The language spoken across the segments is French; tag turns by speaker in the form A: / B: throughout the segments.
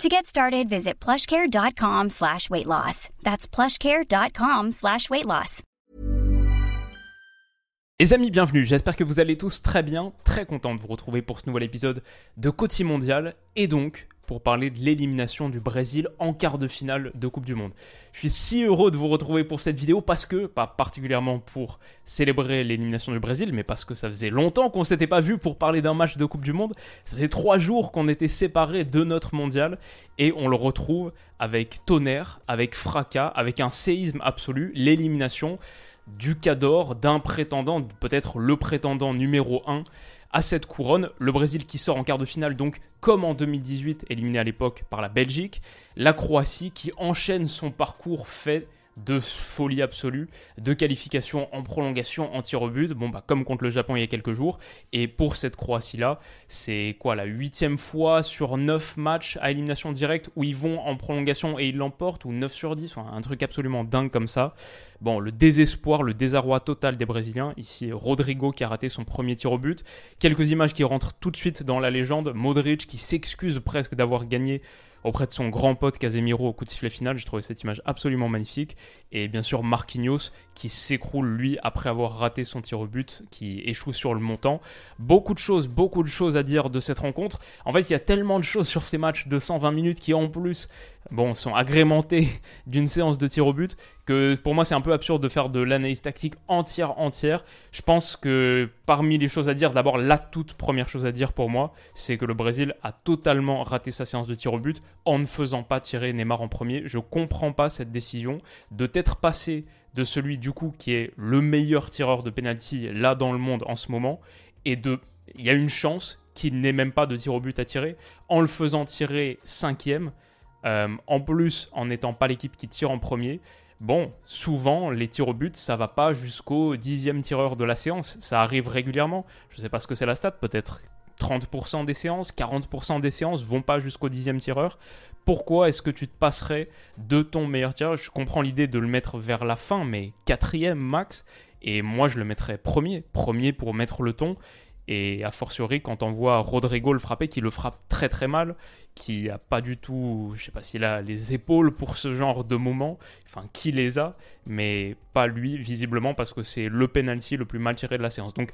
A: To get started, visit plushcare.com slash weight loss. That's plushcare.com slash weight loss.
B: Les amis, bienvenue. J'espère que vous allez tous très bien. Très content de vous retrouver pour ce nouvel épisode de Côté Mondial. Et donc, pour parler de l'élimination du Brésil en quart de finale de Coupe du Monde. Je suis si heureux de vous retrouver pour cette vidéo parce que, pas particulièrement pour célébrer l'élimination du Brésil, mais parce que ça faisait longtemps qu'on s'était pas vu pour parler d'un match de Coupe du Monde. Ça faisait trois jours qu'on était séparés de notre mondial et on le retrouve avec tonnerre, avec fracas, avec un séisme absolu, l'élimination du Cador, d'un prétendant, peut-être le prétendant numéro 1 à cette couronne. Le Brésil qui sort en quart de finale, donc comme en 2018, éliminé à l'époque par la Belgique. La Croatie qui enchaîne son parcours fait de folie absolue, de qualification en prolongation en tir au but, bon bah comme contre le Japon il y a quelques jours, et pour cette Croatie-là, c'est quoi la huitième fois sur 9 matchs à élimination directe où ils vont en prolongation et ils l'emportent, ou 9 sur 10, un truc absolument dingue comme ça. Bon, le désespoir, le désarroi total des Brésiliens, ici Rodrigo qui a raté son premier tir au but, quelques images qui rentrent tout de suite dans la légende, Modric qui s'excuse presque d'avoir gagné auprès de son grand pote Casemiro au coup de sifflet final. J'ai trouvé cette image absolument magnifique. Et bien sûr Marquinhos qui s'écroule lui après avoir raté son tir au but, qui échoue sur le montant. Beaucoup de choses, beaucoup de choses à dire de cette rencontre. En fait, il y a tellement de choses sur ces matchs de 120 minutes qui en plus bon, sont agrémentés d'une séance de tir au but que pour moi c'est un peu absurde de faire de l'analyse tactique entière entière. Je pense que parmi les choses à dire, d'abord la toute première chose à dire pour moi, c'est que le Brésil a totalement raté sa séance de tir au but en ne faisant pas tirer Neymar en premier. Je comprends pas cette décision de t'être passé de celui du coup qui est le meilleur tireur de penalty là dans le monde en ce moment et de il y a une chance qu'il n'ait même pas de tir au but à tirer en le faisant tirer cinquième euh, en plus, en n'étant pas l'équipe qui tire en premier, bon, souvent, les tirs au but, ça va pas jusqu'au dixième tireur de la séance. Ça arrive régulièrement. Je sais pas ce que c'est la stat, peut-être 30% des séances, 40% des séances vont pas jusqu'au dixième tireur. Pourquoi est-ce que tu te passerais de ton meilleur tireur? Je comprends l'idée de le mettre vers la fin, mais quatrième max. Et moi, je le mettrais premier. Premier pour mettre le ton. Et a fortiori, quand on voit Rodrigo le frapper, qui le frappe très très mal, qui a pas du tout, je sais pas s'il a les épaules pour ce genre de moment, enfin qui les a, mais pas lui visiblement parce que c'est le penalty le plus mal tiré de la séance. Donc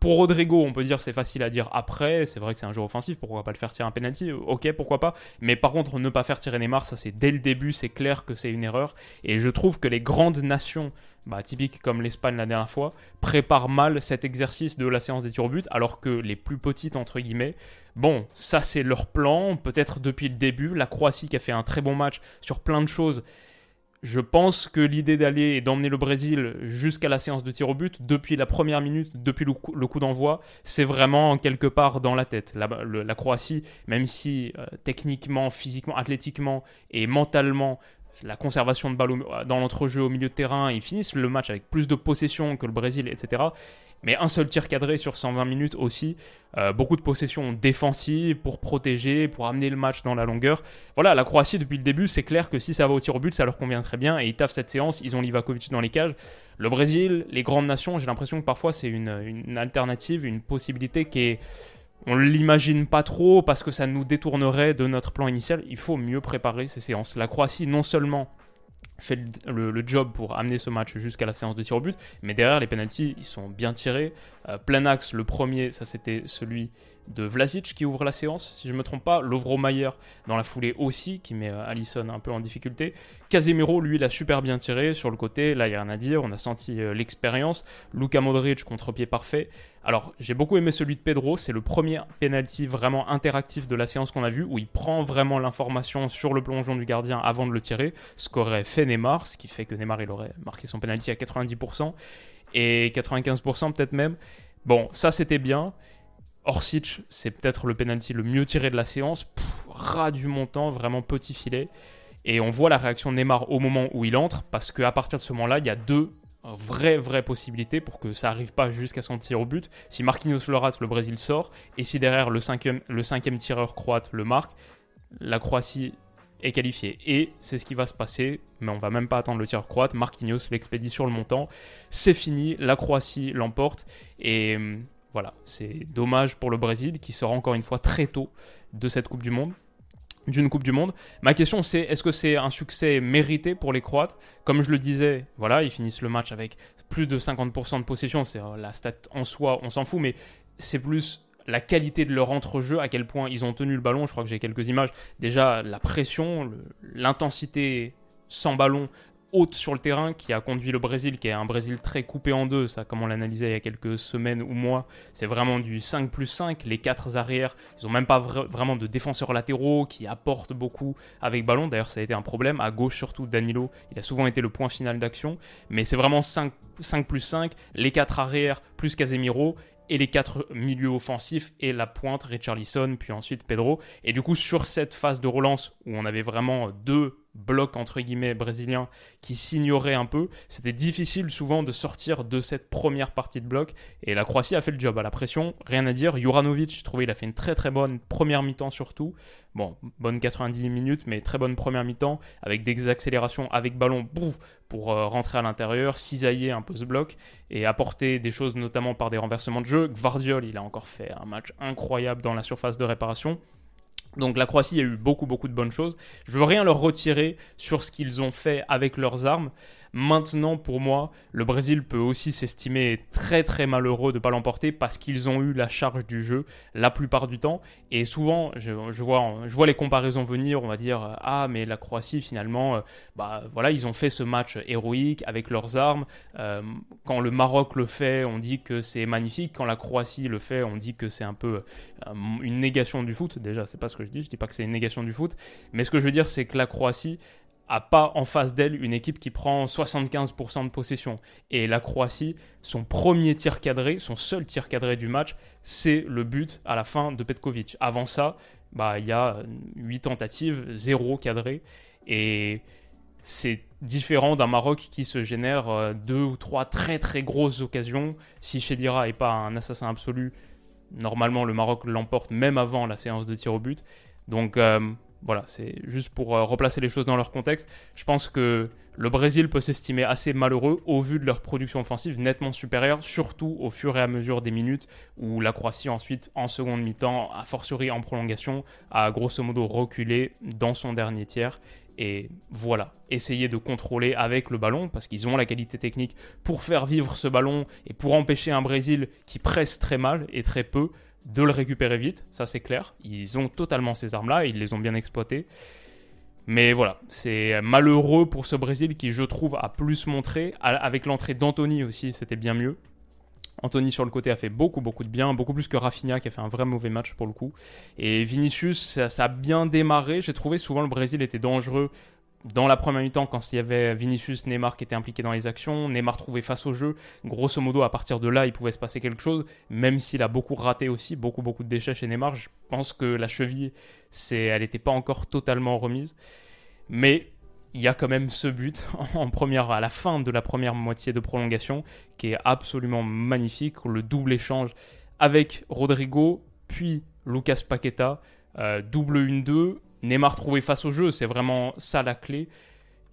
B: pour Rodrigo, on peut dire c'est facile à dire après, c'est vrai que c'est un joueur offensif, pourquoi pas le faire tirer un penalty? Ok, pourquoi pas, mais par contre ne pas faire tirer Neymar, ça c'est dès le début, c'est clair que c'est une erreur, et je trouve que les grandes nations bah, typique comme l'Espagne la dernière fois, prépare mal cet exercice de la séance des but, alors que les plus petites, entre guillemets, bon, ça c'est leur plan, peut-être depuis le début. La Croatie qui a fait un très bon match sur plein de choses. Je pense que l'idée d'aller et d'emmener le Brésil jusqu'à la séance de tir au but, depuis la première minute, depuis le coup, d'envoi, c'est vraiment quelque part dans la tête. La, la Croatie, même si euh, techniquement, physiquement, athlétiquement et mentalement, la conservation de balle dans l'entrejeu au milieu de terrain, ils finissent le match avec plus de possession que le Brésil, etc. Mais un seul tir cadré sur 120 minutes aussi. Euh, beaucoup de possessions défensives pour protéger, pour amener le match dans la longueur. Voilà, la Croatie depuis le début, c'est clair que si ça va au tir au but, ça leur convient très bien et ils taffent cette séance. Ils ont Livakovic dans les cages. Le Brésil, les grandes nations, j'ai l'impression que parfois c'est une, une alternative, une possibilité qui est on l'imagine pas trop parce que ça nous détournerait de notre plan initial. Il faut mieux préparer ces séances. La Croatie, non seulement fait le, job pour amener ce match jusqu'à la séance de tir au but, mais derrière les penalties, ils sont bien tirés. Euh, plein axe, le premier, ça c'était celui de Vlasic qui ouvre la séance, si je ne me trompe pas. Lovro Mayer dans la foulée aussi, qui met euh, Allison un peu en difficulté. Casemiro, lui, il a super bien tiré sur le côté. Là, il n'y a rien à dire. On a senti euh, l'expérience. Luka Modric, contre-pied parfait. Alors, j'ai beaucoup aimé celui de Pedro. C'est le premier penalty vraiment interactif de la séance qu'on a vu, où il prend vraiment l'information sur le plongeon du gardien avant de le tirer. Ce qu'aurait fait Neymar, ce qui fait que Neymar, il aurait marqué son penalty à 90%. Et 95% peut-être même. Bon, ça c'était bien. Orsic, c'est peut-être le penalty le mieux tiré de la séance. ras du montant, vraiment petit filet. Et on voit la réaction de Neymar au moment où il entre, parce qu'à partir de ce moment-là, il y a deux vraie, vraie possibilité pour que ça arrive pas jusqu'à son tir au but. Si Marquinhos le rate, le Brésil sort. Et si derrière le cinquième, le cinquième tireur croate le marque, la Croatie est qualifiée. Et c'est ce qui va se passer, mais on va même pas attendre le tireur croate. Marquinhos l'expédie sur le montant. C'est fini, la Croatie l'emporte. Et hum, voilà, c'est dommage pour le Brésil qui sort encore une fois très tôt de cette Coupe du Monde d'une Coupe du Monde. Ma question c'est est-ce que c'est un succès mérité pour les Croates? Comme je le disais, voilà, ils finissent le match avec plus de 50% de possession, c'est euh, la stat en soi, on s'en fout, mais c'est plus la qualité de leur entrejeu, à quel point ils ont tenu le ballon. Je crois que j'ai quelques images. Déjà, la pression, l'intensité sans ballon haute sur le terrain qui a conduit le Brésil, qui est un Brésil très coupé en deux, ça comme on l'analysait il y a quelques semaines ou mois, c'est vraiment du 5 plus 5, les quatre arrières, ils n'ont même pas vraiment de défenseurs latéraux qui apportent beaucoup avec ballon, d'ailleurs ça a été un problème, à gauche surtout Danilo, il a souvent été le point final d'action, mais c'est vraiment 5, 5 plus 5, les quatre arrières plus Casemiro, et les quatre milieux offensifs et la pointe Richarlison puis ensuite Pedro. Et du coup sur cette phase de relance où on avait vraiment deux bloc entre guillemets brésilien qui s'ignorait un peu, c'était difficile souvent de sortir de cette première partie de bloc et la Croatie a fait le job à la pression, rien à dire. Juranovic, je trouvais il a fait une très très bonne première mi-temps surtout. Bon, bonne 90 minutes mais très bonne première mi-temps avec des accélérations avec ballon bouf, pour euh, rentrer à l'intérieur, cisailler un peu ce bloc et apporter des choses notamment par des renversements de jeu. Gvardiol, il a encore fait un match incroyable dans la surface de réparation. Donc la Croatie a eu beaucoup beaucoup de bonnes choses. Je veux rien leur retirer sur ce qu'ils ont fait avec leurs armes. Maintenant, pour moi, le Brésil peut aussi s'estimer très très malheureux de ne pas l'emporter parce qu'ils ont eu la charge du jeu la plupart du temps. Et souvent, je, vois, je vois les comparaisons venir, on va dire, ah mais la Croatie finalement, euh, bah voilà, ils ont fait ce match héroïque avec leurs armes. Euh, quand le Maroc le fait, on dit que c'est magnifique. Quand la Croatie le fait, on dit que c'est un peu euh, une négation du foot. Déjà, c'est pas ce que je dis, je dis pas que c'est une négation du foot. Mais ce que je veux dire, c'est que la Croatie, a pas en face d'elle une équipe qui prend 75% de possession. Et la Croatie, son premier tir cadré, son seul tir cadré du match, c'est le but à la fin de Petkovic. Avant ça, bah, il y a 8 tentatives, 0 cadré. Et c'est différent d'un Maroc qui se génère euh, deux ou trois très très grosses occasions. Si Chedira n'est pas un assassin absolu, normalement le Maroc l'emporte même avant la séance de tir au but. Donc euh, voilà, c'est juste pour euh, replacer les choses dans leur contexte. Je pense que le Brésil peut s'estimer assez malheureux au vu de leur production offensive nettement supérieure, surtout au fur et à mesure des minutes où la Croatie ensuite, en seconde mi-temps, a fortiori en prolongation, a grosso modo reculé dans son dernier tiers. Et voilà, essayer de contrôler avec le ballon, parce qu'ils ont la qualité technique pour faire vivre ce ballon et pour empêcher un Brésil qui presse très mal et très peu de le récupérer vite, ça c'est clair. Ils ont totalement ces armes-là, ils les ont bien exploitées. Mais voilà, c'est malheureux pour ce Brésil qui, je trouve, a plus montré. Avec l'entrée d'Anthony aussi, c'était bien mieux. Anthony sur le côté a fait beaucoup beaucoup de bien, beaucoup plus que Rafinha qui a fait un vrai mauvais match pour le coup. Et Vinicius, ça, ça a bien démarré. J'ai trouvé souvent le Brésil était dangereux dans la première mi-temps, quand il y avait Vinicius, Neymar qui étaient impliqués dans les actions, Neymar trouvait face au jeu. Grosso modo, à partir de là, il pouvait se passer quelque chose, même s'il a beaucoup raté aussi, beaucoup, beaucoup de déchets chez Neymar. Je pense que la cheville, c'est, elle n'était pas encore totalement remise. Mais il y a quand même ce but en première, à la fin de la première moitié de prolongation qui est absolument magnifique. Le double échange avec Rodrigo, puis Lucas Paqueta, euh, double 1-2 Neymar trouvé face au jeu, c'est vraiment ça la clé.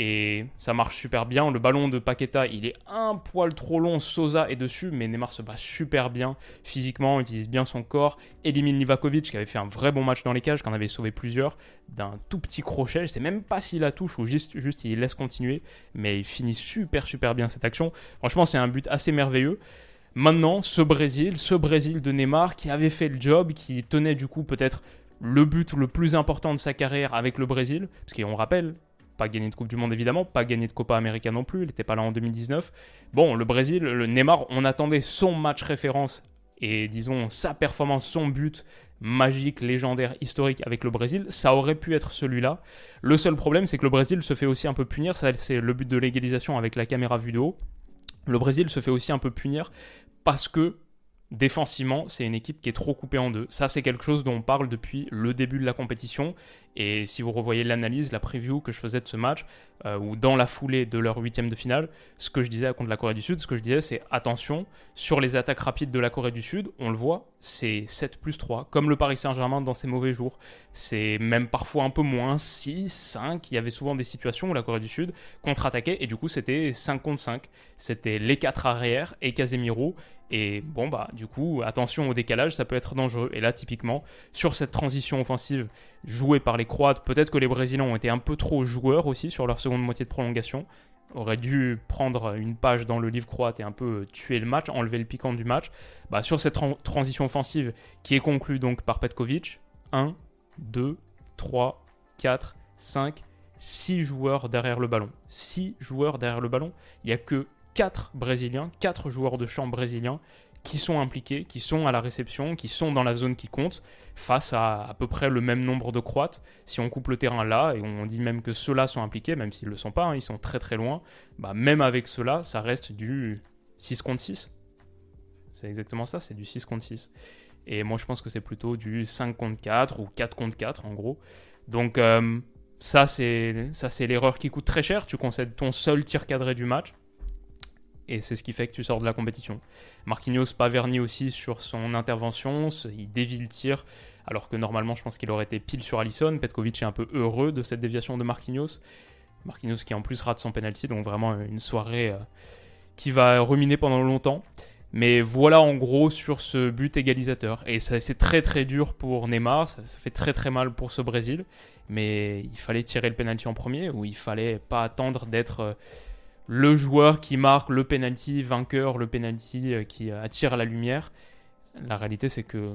B: Et ça marche super bien. Le ballon de Paqueta, il est un poil trop long. Sosa est dessus, mais Neymar se bat super bien physiquement, utilise bien son corps. Élimine Livakovic, qui avait fait un vrai bon match dans les cages, qui en avait sauvé plusieurs, d'un tout petit crochet. Je sais même pas s'il la touche ou juste il laisse continuer. Mais il finit super, super bien cette action. Franchement, c'est un but assez merveilleux. Maintenant, ce Brésil, ce Brésil de Neymar qui avait fait le job, qui tenait du coup peut-être le but le plus important de sa carrière avec le Brésil, parce qu'on rappelle, pas gagné de Coupe du Monde évidemment, pas gagné de Copa América non plus, il n'était pas là en 2019. Bon, le Brésil, le Neymar, on attendait son match référence et disons sa performance, son but magique, légendaire, historique avec le Brésil, ça aurait pu être celui-là. Le seul problème, c'est que le Brésil se fait aussi un peu punir, c'est le but de l'égalisation avec la caméra vidéo. Le Brésil se fait aussi un peu punir parce que défensivement, c'est une équipe qui est trop coupée en deux. Ça, c'est quelque chose dont on parle depuis le début de la compétition. Et si vous revoyez l'analyse, la preview que je faisais de ce match, euh, ou dans la foulée de leur huitième de finale, ce que je disais contre la Corée du Sud, ce que je disais, c'est attention, sur les attaques rapides de la Corée du Sud, on le voit, c'est 7 plus 3, comme le Paris Saint-Germain dans ses mauvais jours. C'est même parfois un peu moins, 6, 5. Il y avait souvent des situations où la Corée du Sud contre-attaquait, et du coup, c'était 5 contre 5. C'était les 4 arrières et Casemiro. Et bon, bah, du coup, attention au décalage, ça peut être dangereux. Et là, typiquement, sur cette transition offensive jouée par les Croates, peut-être que les Brésiliens ont été un peu trop joueurs aussi sur leur seconde moitié de prolongation. Auraient dû prendre une page dans le livre croate et un peu tuer le match, enlever le piquant du match. Bah, sur cette transition offensive qui est conclue donc par Petkovic, 1, 2, 3, 4, 5, 6 joueurs derrière le ballon. 6 joueurs derrière le ballon. Il n'y a que 4 Brésiliens, 4 joueurs de champ brésiliens qui sont impliqués, qui sont à la réception, qui sont dans la zone qui compte, face à à peu près le même nombre de Croates. Si on coupe le terrain là, et on dit même que ceux-là sont impliqués, même s'ils ne le sont pas, hein, ils sont très très loin, bah même avec ceux-là, ça reste du 6 contre 6. C'est exactement ça, c'est du 6 contre 6. Et moi je pense que c'est plutôt du 5 contre 4 ou 4 contre 4 en gros. Donc euh, ça c'est l'erreur qui coûte très cher, tu concèdes ton seul tir cadré du match et c'est ce qui fait que tu sors de la compétition. Marquinhos pas verni aussi sur son intervention, il dévie le tir, alors que normalement je pense qu'il aurait été pile sur Allison. Petkovic est un peu heureux de cette déviation de Marquinhos. Marquinhos qui en plus rate son penalty, donc vraiment une soirée euh, qui va ruminer pendant longtemps. Mais voilà en gros sur ce but égalisateur. Et c'est très très dur pour Neymar, ça, ça, fait très très mal pour ce Brésil. Mais il fallait tirer le penalty en premier, ou il fallait pas attendre d'être euh, le joueur qui marque le penalty vainqueur, le penalty euh, qui attire la lumière. La réalité, c'est que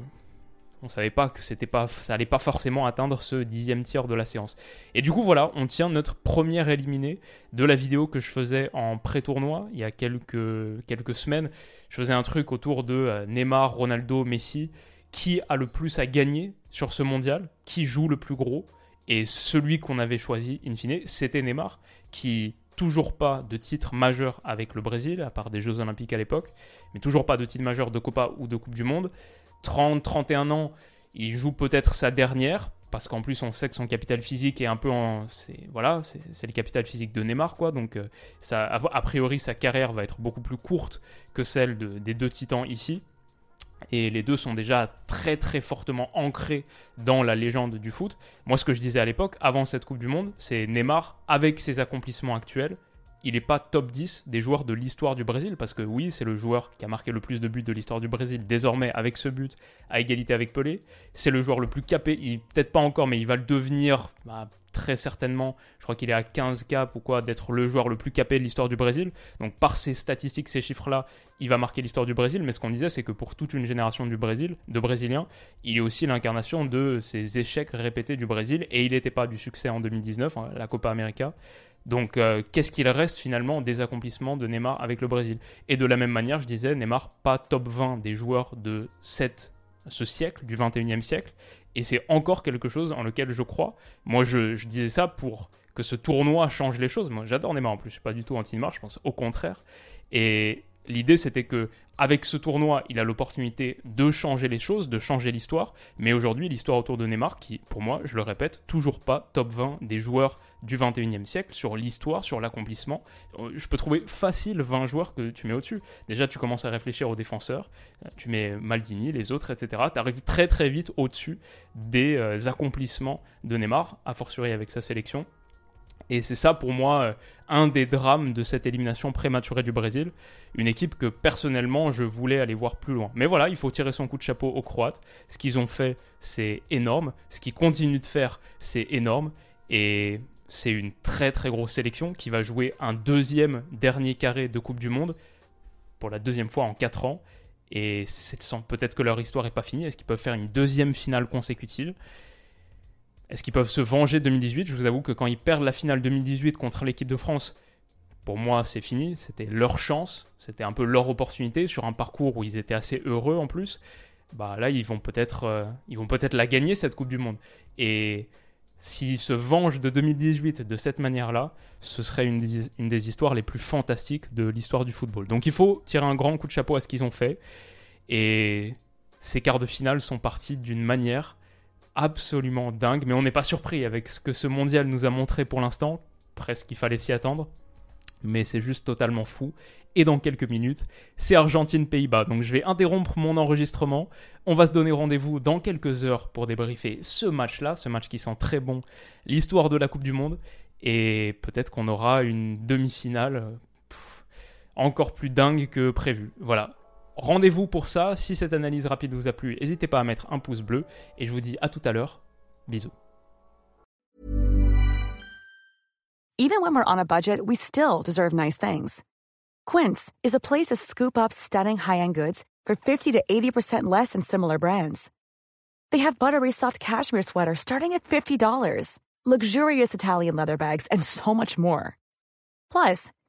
B: on savait pas que c'était pas, ça allait pas forcément atteindre ce dixième tiers de la séance. Et du coup, voilà, on tient notre première éliminé de la vidéo que je faisais en pré-tournoi il y a quelques, quelques semaines. Je faisais un truc autour de euh, Neymar, Ronaldo, Messi. Qui a le plus à gagner sur ce mondial? Qui joue le plus gros? Et celui qu'on avait choisi, in fine, c'était Neymar, qui toujours pas de titre majeur avec le Brésil, à part des Jeux Olympiques à l'époque, mais toujours pas de titre majeur de Copa ou de Coupe du Monde. 30, 31 ans, il joue peut-être sa dernière, parce qu'en plus on sait que son capital physique est un peu en... C'est, voilà, c'est, le capital physique de Neymar, quoi, donc euh, a, priori sa carrière va être beaucoup plus courte que celle des deux titans ici. Et les deux sont déjà très très fortement ancrés dans la légende du foot. Moi, ce que je disais à l'époque, avant cette Coupe du Monde, c'est Neymar, avec ses accomplissements actuels, il n'est pas top 10 des joueurs de l'histoire du Brésil, parce que oui, c'est le joueur qui a marqué le plus de buts de l'histoire du Brésil, désormais avec ce but, à égalité avec Pelé. C'est le joueur le plus capé, il peut-être pas encore, mais il va le devenir bah, très certainement, je crois qu'il est à 15 cap ou quoi, d'être le joueur le plus capé de l'histoire du Brésil. Donc par ces statistiques, ces chiffres-là, il va marquer l'histoire du Brésil. Mais ce qu'on disait, c'est que pour toute une génération du Brésil, de Brésiliens, il est aussi l'incarnation de ces échecs répétés du Brésil. Et il n'était pas du succès en 2019, hein, la Copa América. Donc euh, qu'est-ce qu'il reste finalement des accomplissements de Neymar avec le Brésil? Et de la même manière, je disais, Neymar, pas top 20 des joueurs de ce siècle, du 21e siècle. Et c'est encore quelque chose en lequel je crois. Moi, je, disais ça pour que ce tournoi change les choses. Moi, j'adore Neymar en plus. Je suis pas du tout anti-Neymar, je pense au contraire. Et L'idée, c'était que avec ce tournoi, il a l'opportunité de changer les choses, de changer l'histoire. Mais aujourd'hui, l'histoire autour de Neymar, qui, pour moi, je le répète, toujours pas top 20 des joueurs du 21e siècle sur l'histoire, sur l'accomplissement. Euh, je peux trouver facile 20 joueurs que tu mets au-dessus. Déjà, tu commences à réfléchir aux défenseurs. Euh, tu mets Maldini, les autres, etc. Tu arrives très très vite au-dessus des euh, accomplissements de Neymar, a fortiori avec sa sélection. Et c'est ça pour moi euh, un des drames de cette élimination prématurée du Brésil. Une équipe que personnellement je voulais aller voir plus loin. Mais voilà, il faut tirer son coup de chapeau aux Croates. Ce qu'ils ont fait, c'est énorme. Ce qu'ils continuent de faire, c'est énorme. Et c'est une très très grosse sélection qui va jouer un deuxième dernier carré de Coupe du Monde pour la deuxième fois en 4 ans. Et peut-être que leur histoire n'est pas finie. Est-ce qu'ils peuvent faire une deuxième finale consécutive? Est-ce qu'ils peuvent se venger 2018 Je vous avoue que quand ils perdent la finale 2018 contre l'équipe de France, pour moi c'est fini, c'était leur chance, c'était un peu leur opportunité sur un parcours où ils étaient assez heureux en plus. Bah là ils vont peut-être euh, ils vont peut-être la gagner cette Coupe du Monde. Et s'ils se vengent de 2018 de cette manière-là, ce serait une des histoires les plus fantastiques de l'histoire du football. Donc il faut tirer un grand coup de chapeau à ce qu'ils ont fait. Et ces quarts de finale sont partis d'une manière absolument dingue. Mais on n'est pas surpris avec ce que ce mondial nous a montré pour l'instant. Presque qu'il fallait s'y attendre. Mais c'est juste totalement fou. Et dans quelques minutes, c'est Argentine-Pays-Bas. Donc je vais interrompre mon enregistrement. On va se donner rendez-vous dans quelques heures pour débriefer ce match-là, ce match qui sent très bon, l'histoire de la Coupe du Monde. Et peut-être qu'on aura une demi-finale encore plus dingue que prévu. Voilà. Rendez-vous pour ça. Si cette analyse rapide vous a plu, n'hésitez pas à mettre un pouce bleu. Et je vous dis à tout à l'heure. Bisous.
C: Even when we're on a budget, we still deserve nice things. Quince is a place to scoop up stunning high-end goods for 50 to 80% less than similar brands. They have buttery soft cashmere sweaters starting at $50, luxurious Italian leather bags, and so much more. Plus,